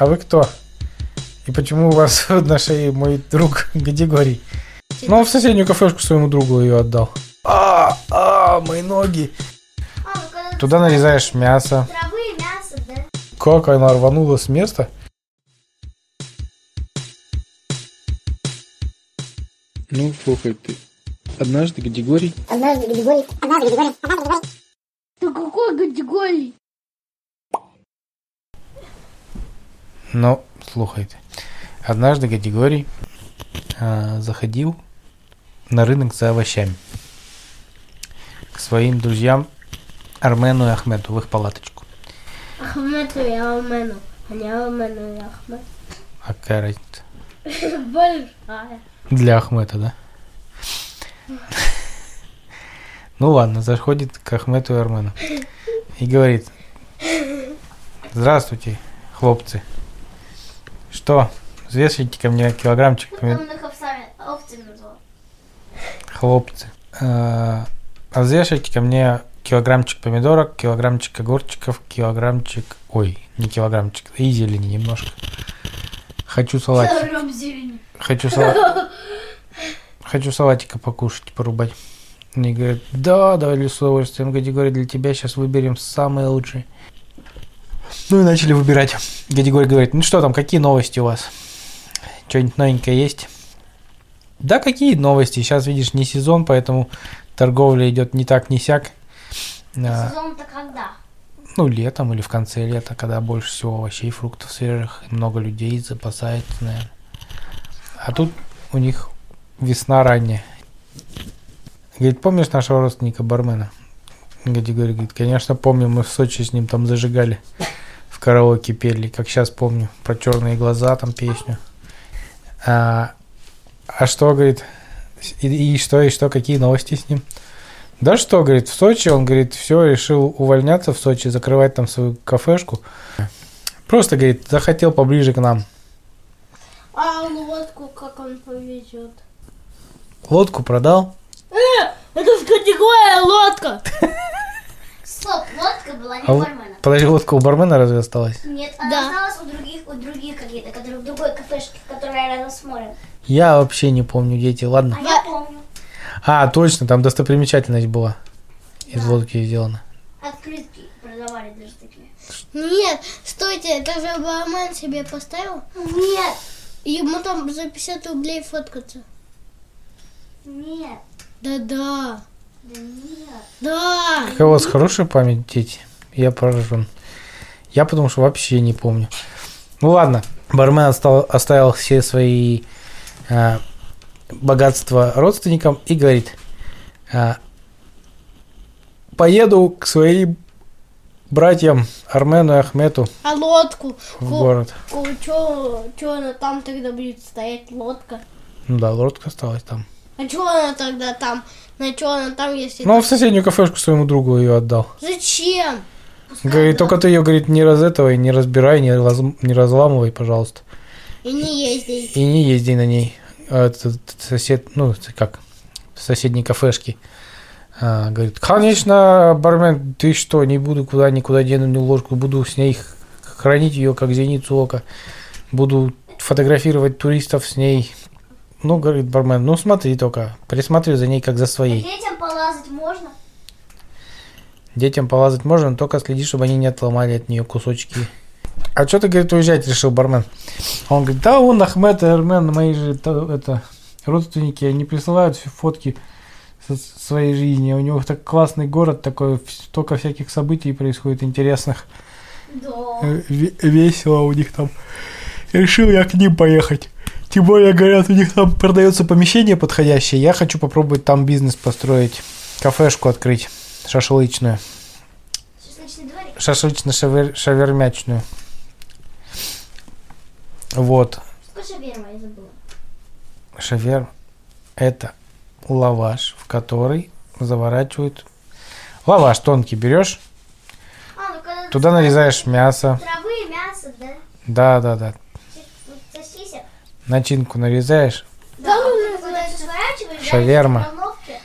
а вы кто? И почему у вас на шее мой друг Гадигорий? Ну, он в соседнюю кафешку своему другу ее отдал. А, а, мои ноги. А, ну Туда нарезаешь мясо. травы, мясо, да? Как она рванула с места? Ну, слухай ты. Однажды Гадигорий Однажды Григорий, однажды Григорий, однажды Григорий. Ты какой категории? Ну, слухайте. Однажды Гадигорий а, заходил на рынок за овощами к своим друзьям Армену и Ахмету в их палаточку. Ахмету и Алмену. А не Алмену и Ахмет. А какая разница? Большая. Для Ахмета, да? Ну ладно, заходит к Ахмету и Армену и говорит, здравствуйте, хлопцы. Что, взвешивайте ко мне килограммчик? Он их овцами, овцами назвал. Хлопцы. А а взвешивайте ко мне килограммчик помидорок, килограммчик огурчиков, килограммчик... Ой, не килограммчик, и зелени немножко. Хочу салатик. Килограмм зелени. Хочу салат. Хочу салатика покушать, порубать. Они говорят, да, давай с удовольствием. Гади говорит, для тебя сейчас выберем самые лучшие. Ну и начали выбирать. Гадигорий говорит, ну что там, какие новости у вас? Что-нибудь новенькое есть? Да, какие новости? Сейчас, видишь, не сезон, поэтому торговля идет не так, не сяк. А, Сезон-то когда? ну, летом или в конце лета, когда больше всего овощей, фруктов свежих, много людей запасается, наверное. А тут у них весна ранняя. Говорит, помнишь нашего родственника бармена? Гади говорит, конечно, помню, мы в Сочи с ним там зажигали, в караоке пели, как сейчас помню, про черные глаза там песню. А, а что, говорит, и, и что, и что, какие новости с ним? Да что, говорит, в Сочи, он, говорит, все, решил увольняться в Сочи, закрывать там свою кафешку. Просто, говорит, захотел поближе к нам. А лодку как он повезет? Лодку продал. Это же категория лодка! Стоп, лодка была не А л- бармена. подожди, лодка у бармена разве осталась? Нет, она Да. осталась у других, у других каких-то, которые в другой кафешке, которая рядом с морем. Я вообще не помню, дети, ладно. А я помню. А, точно, там достопримечательность была. Из лодки сделана. Открытки продавали даже такие. Нет, стойте, это же бармен себе поставил. Нет, Ему там за 50 рублей фоткаться. нет, Да-да. Да. Какая у вас хорошая память, дети. Я поражен. Я потому что вообще не помню. Ну ладно, бармен остал- оставил все свои а, богатства родственникам и говорит, а, поеду к своим братьям Армену и Ахмету А лодку? в город. Чё, чё она там тогда будет стоять, лодка? Ну да, лодка осталась там. А чё она тогда там? На чё она там, если... Ну, он в соседнюю кафешку своему другу ее отдал. Зачем? Говорит, только ты ее, говорит, не раз этого, не разбирай, не, раз- не разламывай, пожалуйста. И не ездить. И не езди на ней. А этот сосед, ну, как, в соседней кафешке. А, говорит, конечно, бармен, ты что, не буду куда никуда дену ни ложку, буду с ней хранить ее как зеницу ока. Буду фотографировать туристов с ней. Ну, говорит бармен, ну смотри только, присмотри за ней как за своей. Детям полазать можно? Детям полазать можно, но только следи, чтобы они не отломали от нее кусочки. А что ты, говорит, уезжать решил, бармен? Он говорит, да, он Ахмед и Армен, мои же то- это, родственники, они присылают фотки своей жизни. У него так классный город такой, в- столько всяких событий происходит интересных. Да. Э, ве- Весело у них там. Решил я к ним поехать. Тем более, говорят, у них там продается помещение подходящее. Я хочу попробовать там бизнес построить. Кафешку открыть. Шашлычную. Шашлычно-шавермячную. Вот. Сколько шаверма я забыла? Шаверм – это лаваш, в который заворачивают... Лаваш тонкий берешь, А, ну туда нарезаешь мясо. травы, мясо, да? Да, да, да. Начинку нарезаешь. Да, ну, Шаверма.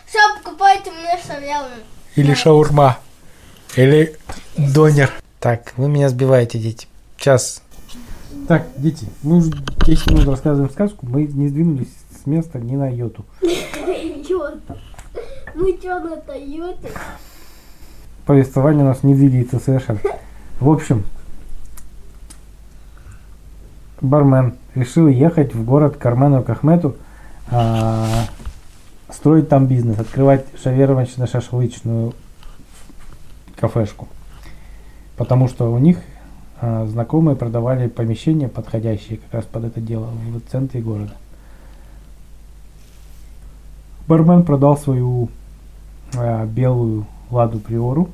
Все, покупайте мне шавьяву. Или шаурма. Или донер. Так, вы меня сбиваете, дети. Сейчас Так, дети, мы уже 10 минут рассказываем сказку, мы не сдвинулись с места ни на йоту. Тойота. Мы что на Тойоте? Повествование у нас не двигается совершенно. В общем, бармен решил ехать в город к Армену Кахмету, а, строить там бизнес, открывать шавермочно-шашлычную кафешку. Потому что у них а, знакомые продавали помещения подходящие как раз под это дело в центре города. Бармен продал свою а, белую ладу приору.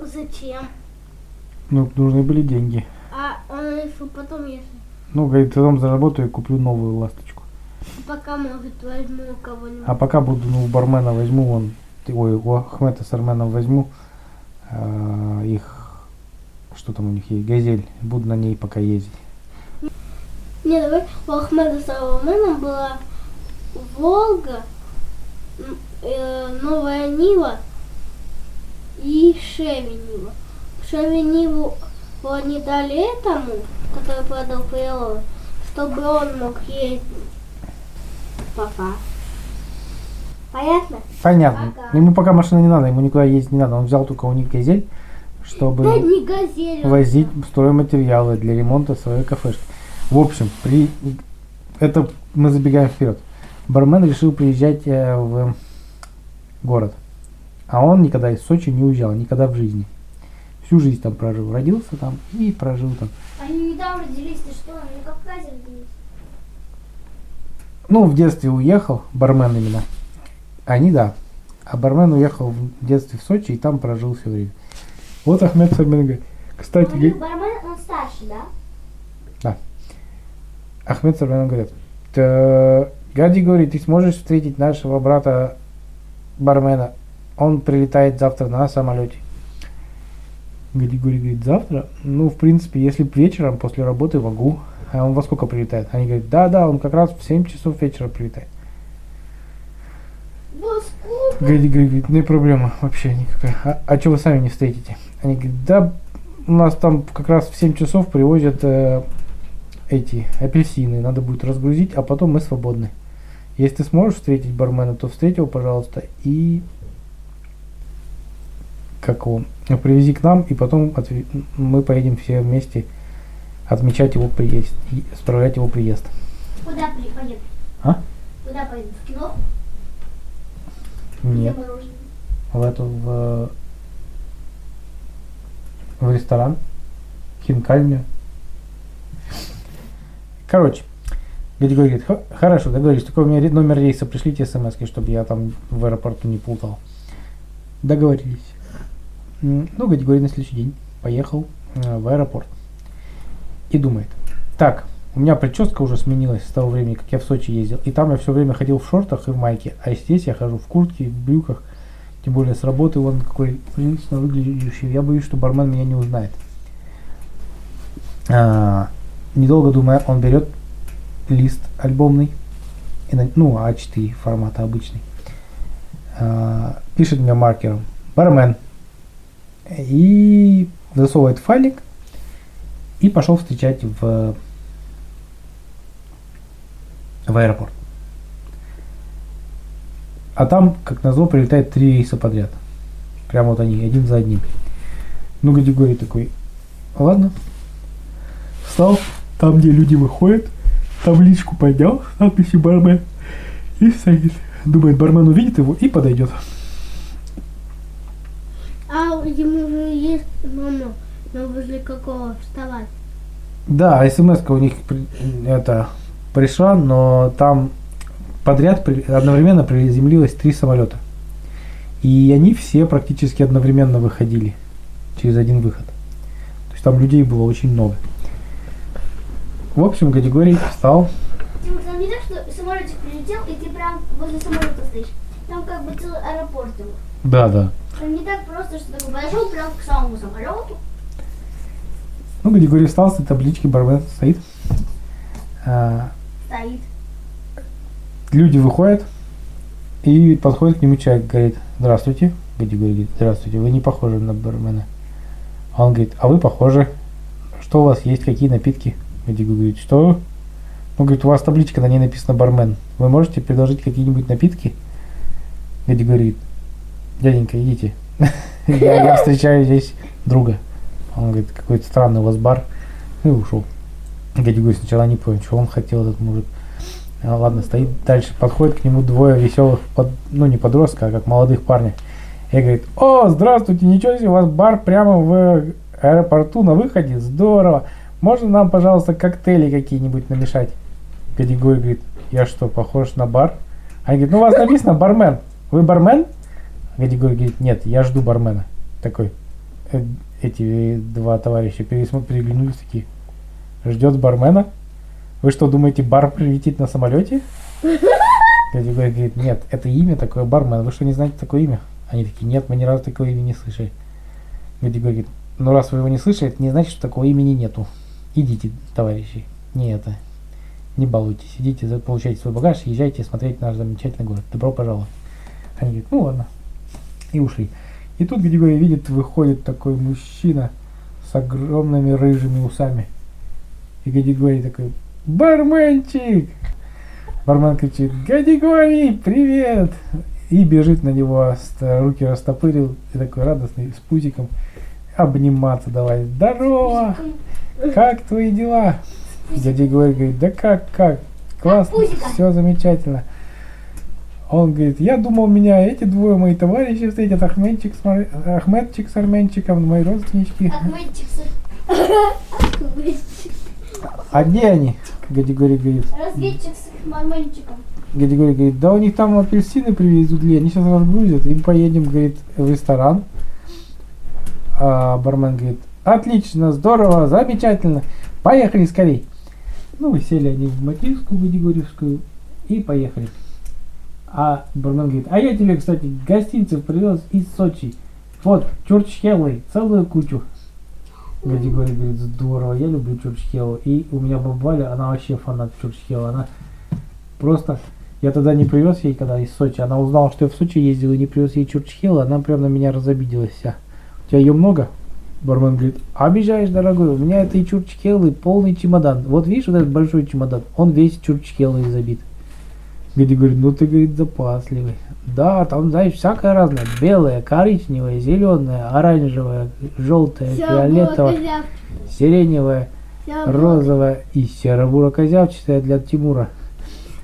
Зачем? Ну, нужны были деньги. А он решил потом, если Ну, говорит, потом заработаю и куплю новую ласточку. пока может возьму кого-нибудь. А пока буду, ну, у бармена возьму, он, ой, у Ахмета с Арменом возьму а, их, что там у них есть, газель, буду на ней пока ездить. Не, давай, у Ахмеда с Арменом была Волга, э, Новая Нива и Шеви Нива. Шеви Ниву они дали этому, который продал приору, чтобы он мог ездить. Пока. Понятно? Понятно. Пока. Ему пока машина не надо, ему никуда ездить не надо. Он взял только у них газель, чтобы Да не газель. возить стройматериалы для ремонта своей кафешки. В общем, при это мы забегаем вперед. Бармен решил приезжать э, в город. А он никогда из Сочи не уезжал, никогда в жизни. Всю жизнь там прожил. Родился там и прожил там. Они недавно родились, ты что? Они на Кавказе родились. Ну, в детстве уехал, бармен именно. Они, да. А бармен уехал в детстве в Сочи и там прожил все время. Вот Ахмед Сармен говорит. Кстати, У них говорит, бармен, он старше, да? Ахмед Сармен говорит, «Т- Гади говорит, ты сможешь встретить нашего брата бармена? Он прилетает завтра на самолете. Гади говорит, завтра? Ну, в принципе, если вечером после работы могу. А он во сколько прилетает? Они говорят, да, да, он как раз в 7 часов вечера прилетает. Во сколько? Гади говорит, не проблема вообще никакая. А, а что вы сами не встретите? Они говорят, да, у нас там как раз в 7 часов привозят э, эти апельсины, надо будет разгрузить, а потом мы свободны. Если ты сможешь встретить бармена, то встреть его, пожалуйста, и как его, привези к нам, и потом отве- мы поедем все вместе отмечать его приезд, и справлять его приезд. Куда поедут? А? Куда поедут? В кино? Нет, в эту, в, в ресторан, хинкальню. Короче, Гади говорит, «Х- хорошо, договорились, только у меня номер рейса, пришлите смс, чтобы я там в аэропорту не плутал. Договорились. Ну, говорит, на следующий день поехал э, в аэропорт и думает, так, у меня прическа уже сменилась с того времени, как я в Сочи ездил, и там я все время ходил в шортах и в майке, а здесь я хожу в куртке, в брюках, тем более с работы он какой прилично выглядящий, я боюсь, что бармен меня не узнает. А, недолго думая, он берет лист альбомный, и на- ну, А4 формата обычный, А, пишет мне маркером бармен и засовывает файлик и пошел встречать в, в аэропорт. А там, как назло, прилетает три рейса подряд. Прямо вот они, один за одним. Ну, Гадигорий такой, ладно. Встал, там, где люди выходят, табличку поднял с надписью бармен и стоит. Думает, бармен увидит его и подойдет. Ему же есть мама, но возле какого вставать? Да, смс у них это пришла, но там подряд одновременно приземлилось три самолета. И они все практически одновременно выходили через один выход. То есть там людей было очень много. В общем, Гадигорий встал. Тимур, там не так, что самолетик прилетел, и ты прям возле самолета стоишь. Там как бы целый аэропорт его. Да, да. Не так просто, что такой подошел прям к самому самолету. Ну, Гадигорий встал с таблички, бармен стоит. А, Стоит. люди выходят, и подходит к нему человек, говорит, здравствуйте. Гадигорий говорит, здравствуйте, вы не похожи на бармена. А он говорит, а вы похожи. Что у вас есть, какие напитки? Гадигорий говорит, что? Он говорит, у вас табличка, на ней написано бармен. Вы можете предложить какие-нибудь напитки? Гади говорит, дяденька, идите. Я я встречаю здесь друга. Он говорит, какой-то странный у вас бар. И ушел. Гади говорит, сначала не понял, что он хотел этот мужик. А, ладно, стоит дальше, подходит к нему двое веселых, под- ну не подростка, а как молодых парня. И говорит, о, здравствуйте, ничего себе, у вас бар прямо в аэропорту на выходе, здорово. Можно нам, пожалуйста, коктейли какие-нибудь намешать? Гадигорий говорит, я что, похож на бар? Они говорят, ну у вас написано бармен. Вы бармен? Гадигорий говорит, нет, я жду бармена. Такой, э, эти два товарища переглянулись такие, ждет бармена? Вы что, думаете, бар прилетит на самолете? Гадигорий говорит, нет, это имя такое, бармен. Вы что, не знаете такое имя? Они такие, нет, мы ни разу такое имя не слышали. Гадигорий говорит, ну раз вы его не слышали, это не значит, что такого имени нету. Идите, товарищи, не это, не балуйтесь, идите, получайте свой багаж, езжайте смотреть наш замечательный город. Добро пожаловать. Они говорят, ну ладно. И ушли. И тут Гадигорий видит, выходит такой мужчина с огромными рыжими усами. И Гадигорий такой, барменчик! Бармен кричит, Гадигорий, привет! И бежит на него, руки растопырил, и такой радостный, с пузиком, обниматься давай. Здорово! Как твои дела? Дядя Григорий говорит, да как, как? Классно, все замечательно. Он говорит, я думал, меня эти двое мои товарищи встретят, Ахмедчик с, Мар- Ахмедчик с Арменчиком, мои родственнички. Отметчик. А где они? Гадигорий говорит. Разведчик с мальчиком. Гадигорий говорит, да у них там апельсины привезут ли, они сейчас разгрузят, и поедем, говорит, в ресторан. А бармен говорит, отлично, здорово, замечательно, поехали скорей. Ну, сели они в Матильскую Гадигорьевскую и поехали. А бармен говорит, а я тебе, кстати, гостинцев привез из Сочи. Вот, Чурчхеллы, целую кучу. Гадигорий говорит, здорово, я люблю Чурчхеллу. И у меня баба Валя, она вообще фанат Чурчхелла. Она просто... Я тогда не привез ей, когда из Сочи. Она узнала, что я в Сочи ездил и не привез ей Чурчхелла. Она прям на меня разобиделась вся. У тебя ее много? Бармен говорит, обижаешь, дорогой, у меня этой чурчхеллы полный чемодан. Вот видишь, вот этот большой чемодан, он весь чурчхеллой забит. Гади говорит, ну ты, говорит, запасливый. Да, там, знаешь, всякое разное. Белое, коричневое, зеленое, оранжевое, желтое, фиолетовое, сиреневое, розовое и серо-буро-козявчатое для Тимура.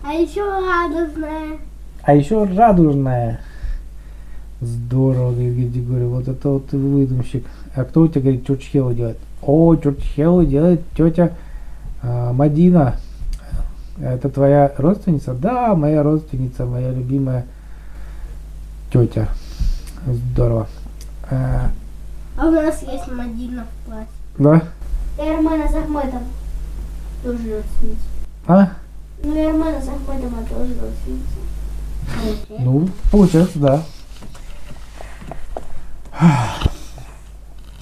А еще радостная. А еще радужная. Здорово, говорит Григорий, вот это вот ты выдумщик. А кто у тебя, говорит, чурчхелу делает? О, чурчхелу делает тетя а, Мадина. Это твоя родственница? Да, моя родственница, моя любимая тетя. Здорово. А, А у нас есть Мадина в классе. да? И Армена с Ахмедом тоже родственница. А? Ну и Ахмедом она тоже родственница. Ну, получается, да.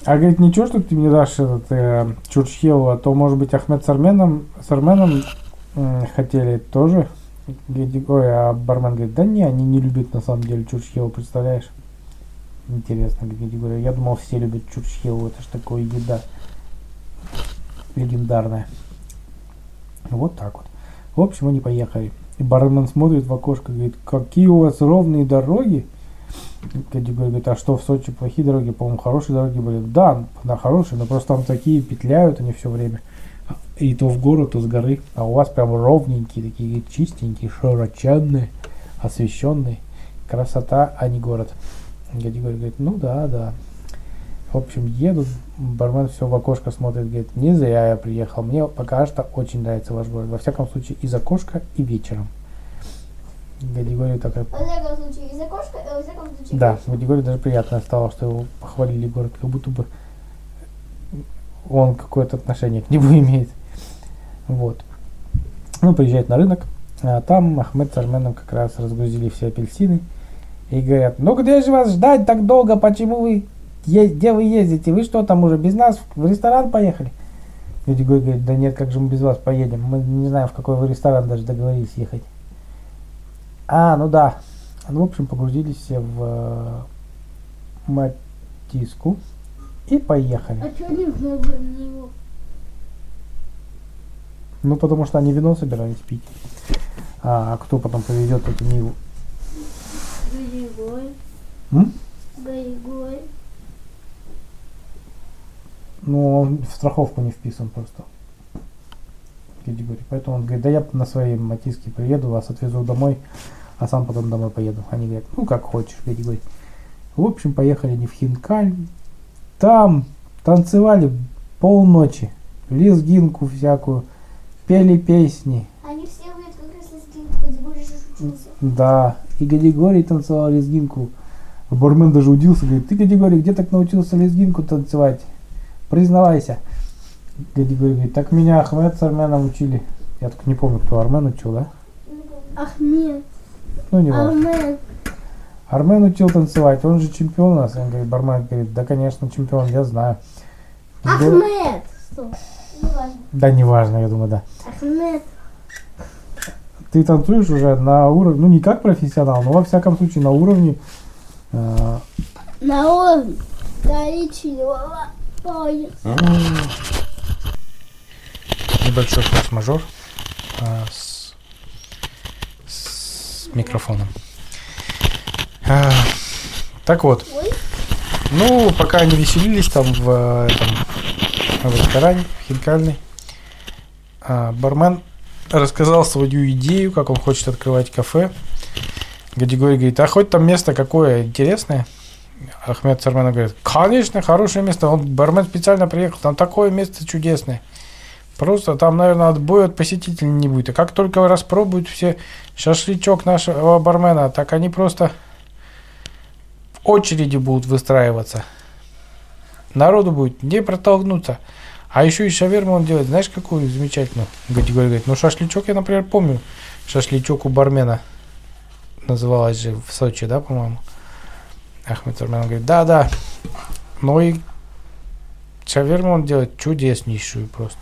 А говорит, ничего, что ты мне дашь этот э, Чурчхелу, а то, может быть, Ахмед с Арменом, с Арменом хотели тоже. Говорит, Ой, а бармен говорит, да не, они не любят на самом деле Чурчхелу, представляешь? Интересно, Григорий. Я думал, все любят Чурчхелу, это ж такое еда легендарная. Вот так вот. В общем, они поехали. И бармен смотрит в окошко, говорит, какие у вас ровные дороги. Категория говорит, а что в Сочи плохие дороги? По-моему, хорошие дороги были. Да, да, хорошие, но просто там такие петляют они все время. И то в гору, то с горы. А у вас прям ровненькие, такие чистенькие, широченные, освещенные. Красота, а не город. Категория говорит, ну да, да. В общем, едут, бармен все в окошко смотрит, говорит, не зря я приехал, мне пока что очень нравится ваш город. Во всяком случае, из окошка и вечером. Гадигория такая, Во всяком случае, из окошка, и во всяком случае. да, Гадигорию даже приятно стало, что его похвалили город, как будто бы он какое-то отношение к нему имеет. Вот. Ну, приезжает на рынок, а там Ахмед с Арменом как раз разгрузили все апельсины и говорят, ну где же вас ждать так долго, почему вы, где вы ездите, вы что там уже без нас в ресторан поехали? Гадигорий говорит, да нет, как же мы без вас поедем, мы не знаем, в какой вы ресторан даже договорились ехать. А, ну да. Ну, в общем, погрузились все в э, Матиску и поехали. А что не в? Ну, потому что они вино собирались пить. А кто потом повезет эту Ниву? Григорий. М? Григорий. Ну, он в страховку не вписан просто. Категории. Поэтому он говорит, да я на своей матиске приеду, вас отвезу домой, а сам потом домой поеду. Они говорят, ну как хочешь, категории. В общем, поехали не в Хинкаль. Там танцевали полночи. Лезгинку всякую. Пели песни. Они все умеют как раз лезгинку, будешь учился. Да. И Гадигорий танцевал лезгинку. Бармен даже удивился, говорит, ты, Гадигорий, где так научился лезгинку танцевать? Признавайся. Гадигорий говорит, так меня Ахмед с Арменом учили. Я только не помню, кто Армен учил, да? Ахмед. Ну, не важно. Ахмед. Армен учил танцевать, он же чемпион у нас. Он говорит, бармен говорит, да, конечно, чемпион, я знаю. Ахмед. Стоп. Неважно. Да, неважно, я думаю, да. Ахмед. Ты танцуешь уже на уровне, ну не как профессионал, но во всяком случае на уровне э, На уровне коричневого пояса. небольшой форс-мажор а, с, с микрофоном. А, так вот, Ой. ну, пока они веселились там в, э, этом, в ресторане, в Хинкальной, а, бармен рассказал свою идею, как он хочет открывать кафе. Гадигорий говорит, а хоть там место какое интересное? Ахмед Сарманов говорит, конечно, хорошее место. Он, бармен специально приехал, там такое место чудесное. Просто там, наверное, отбоя от посетителей не будет. А как только распробуют все шашлычок нашего бармена, так они просто в очереди будут выстраиваться. Народу будет не протолкнуться. А еще и шаверму он делает. Знаешь, какую замечательную? Гадигорий говорит, ну шашлычок я, например, помню. Шашлычок у бармена. Называлась же в Сочи, да, по-моему? Ахмед Армен говорит, да, да. Ну и шаверму он делает чудеснейшую просто.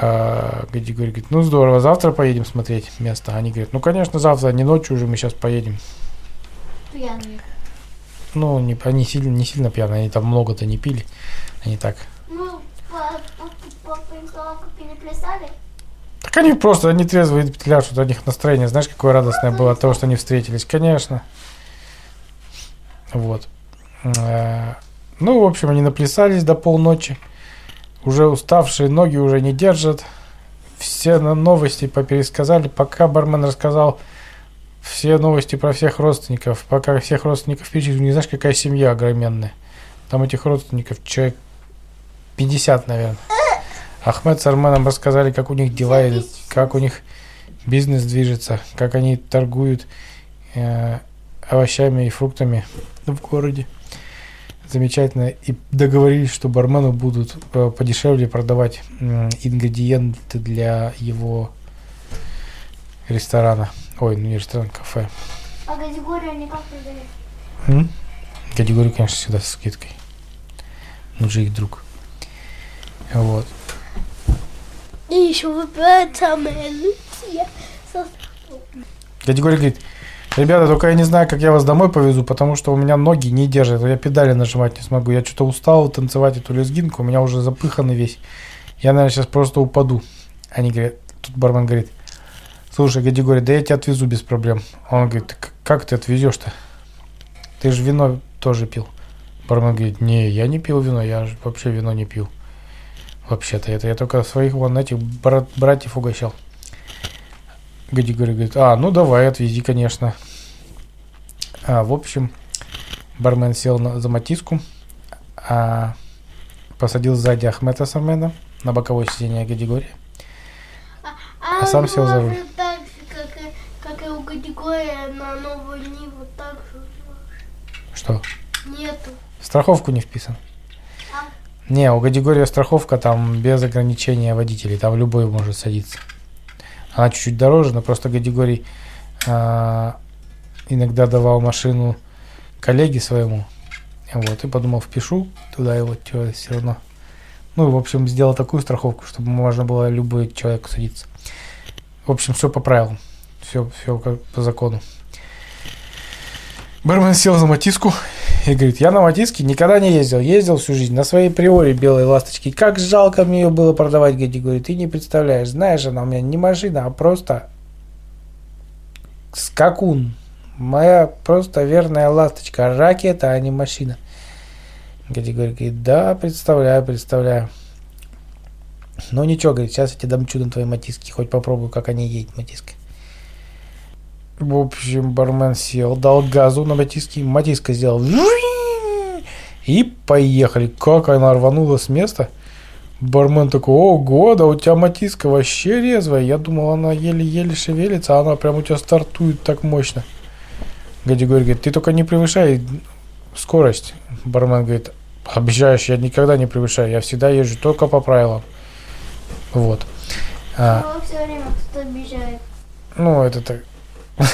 А, Гадигорий говорит, ну здорово, завтра поедем смотреть место. Они говорят, ну конечно, завтра, не ночью уже, мы сейчас поедем. Пьяные. Ну, не, они сильно, не сильно пьяные, они там много-то не пили. Они так. Ну, переплясали. Так они просто, они трезвые пляшут, у них настроение, знаешь, какое радостное было от того, что они встретились. Конечно. Вот. Э, Ну, в общем, они наплясались до полночи. Уже уставшие ноги уже не держат. Все на новости попересказали. Пока бармен рассказал все новости про всех родственников, пока всех родственников перечислил, не знаешь, какая семья огроменная. Там этих родственников человек 50, наверное. Ахмед с Арменом рассказали, как у них дела идут, как у них бизнес движется, как они торгуют э, овощами и фруктами в городе. Замечательно. И договорились, что бармену будут э, подешевле продавать м, ингредиенты для его ресторана. Ой, ну не ресторан, кафе. А категорию они как продают? М? Категорию, конечно, всегда со скидкой. Он же их друг. Вот. И еще выбирает самое лучшее. со- Категория говорит, ребята, только я не знаю, как я вас домой повезу, потому что у меня ноги не держат, я педали нажимать не смогу. Я что-то устал танцевать эту лезгинку, у меня уже запыханный весь. Я, наверное, сейчас просто упаду. Они говорят, тут бармен говорит, слушай, Гади говорит, да я тебя отвезу без проблем. Он говорит, «К- как ты отвезешь-то? Ты же вино тоже пил. Бармен говорит, не, я не пил вино, я вообще вино не пью. Вообще-то это я только своих вон этих брат, братьев угощал. Гади говорит, а, ну давай, отвези, конечно. А, в общем, бармен сел на, за матиску, а, посадил сзади Ахмета с Арменом на боковое сиденье Гадигория. А, сам сел за руль. так же, как и, как и у категории на новую Ниву, так же Что? нету. В страховку не вписан. А? Не, у Гадигория страховка там без ограничения водителей, там любой может садиться. Она чуть-чуть дороже, но просто Гадигорий а, иногда давал машину коллеге своему. Вот, и подумал, впишу туда его все равно. Ну, в общем, сделал такую страховку, чтобы можно было любой человек садиться. В общем, все по правилам. Все, все как по закону. Бармен сел за матиску И говорит, я на Матиске никогда не ездил. Ездил всю жизнь на своей приоре белой ласточке. Как жалко мне ее было продавать, Гади говорит. Ты не представляешь. Знаешь, она у меня не машина, а просто скакун. Моя просто верная ласточка. Ракета, а не машина. Гади говорит, да, представляю, представляю. Ну ничего, говорит, сейчас я тебе дам чудо твоей матиски. Хоть попробую, как они едут, матиска. В общем, бармен сел, дал газу на матиске. Матиска сделал. И поехали. Как она рванула с места. Бармен такой, ого, да у тебя матиска вообще резвая. Я думал, она еле-еле шевелится, а она прям у тебя стартует так мощно. Гади говорит, ты только не превышай скорость. Бармен говорит, обещаешь, я никогда не превышаю, я всегда езжу только по правилам. Вот. А, все время кто-то обижает. ну, это так.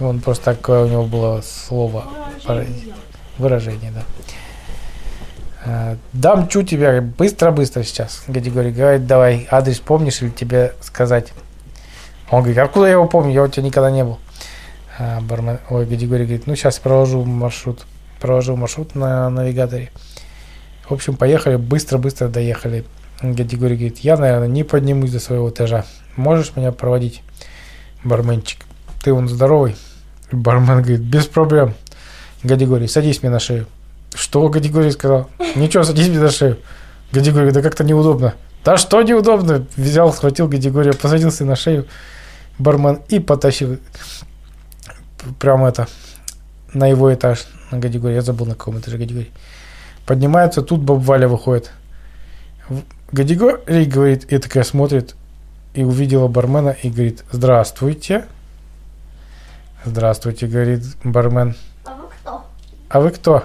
Он просто такое у него было слово, Выражение. выражение, да. А, Дам чу тебя быстро-быстро сейчас. Гадигорий говорит, давай, адрес помнишь или тебе сказать? Он говорит, откуда я его помню, я у тебя никогда не был. А, бармен, ой, Гадигорий говорит, ну сейчас проложу маршрут. Проложу маршрут на навигаторе. В общем, поехали, быстро-быстро доехали. Гадигорий говорит, я, наверное, не поднимусь до своего этажа. Можешь меня проводить, барменчик? Ты он здоровый? Бармен говорит, без проблем. Гадигорий, садись мне на шею. Что Гадигорий сказал? Ничего, садись мне на шею. Гадигорий, да как-то неудобно. Да что неудобно? Взял, схватил Гадигория, посадился на шею бармен и потащил прямо это на его этаж, на Гадигорий. Я забыл, на каком этаже Гадигорий. Поднимается, тут баб Валя выходит. Гадигорий говорит, и такая смотрит, и увидела бармена и говорит, здравствуйте. Здравствуйте, говорит бармен. А вы кто? А вы кто?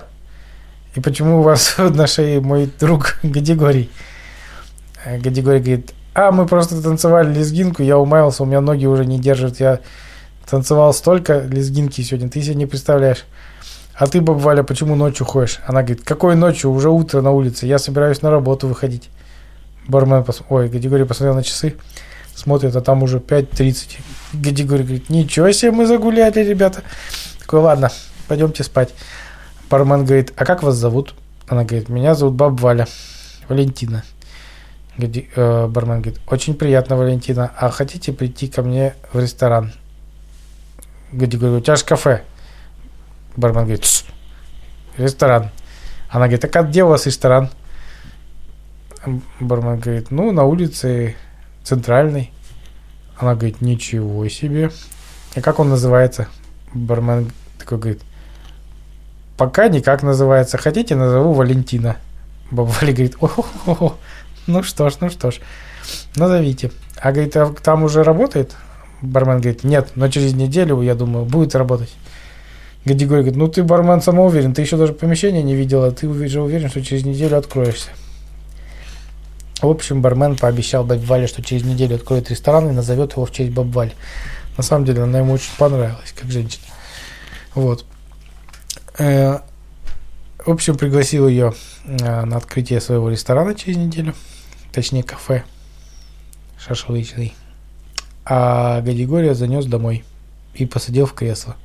И почему у вас на шее мой друг Гадигорий? Гадигорий говорит, а мы просто танцевали лезгинку, я умаялся, у меня ноги уже не держат, я танцевал столько лезгинки сегодня, ты себе не представляешь. А ты, баба Валя, почему ночью ходишь? Она говорит, какой ночью? Уже утро на улице, я собираюсь на работу выходить. Бармен, пос... ой, Гадигорий посмотрел на часы, смотрит, а там уже 5.30. Гадигорий говорит, ничего себе мы загуляли, ребята. Такой, ладно, пойдемте спать. Бармен говорит, а как вас зовут? Она говорит, меня зовут Баб Валя, Валентина. Гади- э, бармен говорит, очень приятно, Валентина. А хотите прийти ко мне в ресторан? Гади говорит, у тебя же кафе. Бармен говорит, «Тс, ресторан. Она говорит, а как где у вас ресторан? Бармен говорит, ну, на улице центральной. Она говорит, ничего себе. А как он называется? Бармен такой говорит, пока никак называется. Хотите, назову Валентина. Баба Валя говорит, о ну что ж, ну что ж, назовите. А говорит, а там уже работает? Бармен говорит, нет, но через неделю, я думаю, будет работать. Гадигорий говорит, ну ты, бармен, самоуверен, ты еще даже помещение не видела, ты уже уверен, что через неделю откроешься. В общем, бармен пообещал бабе Вале, что через неделю откроет ресторан и назовет его в честь бабы Вали. На самом деле, она ему очень понравилась, как женщина. Вот. Э, В общем, пригласил ее э, на открытие своего ресторана через неделю. Точнее, кафе шашлычный. А Гадигория занес домой и посадил в кресло.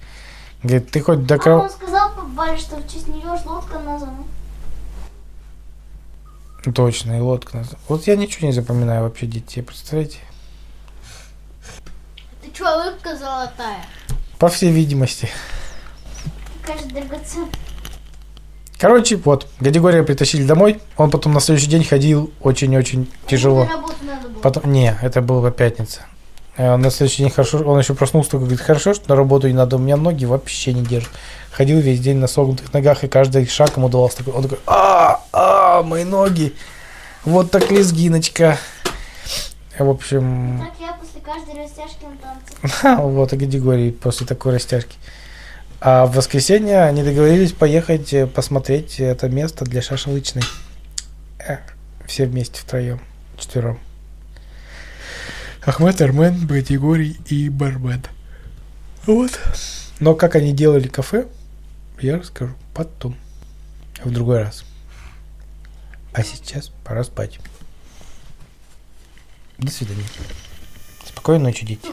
Говорит, ты хоть до А кого... он сказал что в честь нее лодка названа. Точно, и лодка. Вот я ничего не запоминаю вообще детей, представляете? Ты чё, улыбка золотая? По всей видимости. Короче, вот, Гадигория притащили домой. Он потом на следующий день ходил очень-очень тяжело. Надо было. Потом, не, это было пятница. Э, На следующий день хорошо, он еще проснулся, только говорит, хорошо, что на работу не надо, у меня ноги вообще не держат. Ходил весь день на согнутых ногах, и каждый шаг ему давался такой, он такой, а, а, мои ноги, вот так лезгиночка. В общем, Так я после каждой растяжки на танце. вот и категории после такой растяжки. А в воскресенье они договорились поехать э, посмотреть это место для шашлычной. Э, Все вместе втроем, четвером. Ахмед, Армен, Батигорий и Бармен. Вот. Но как они делали кафе, я расскажу потом. В другой раз. А сейчас пора спать. До свидания. Спокойной ночи, дети.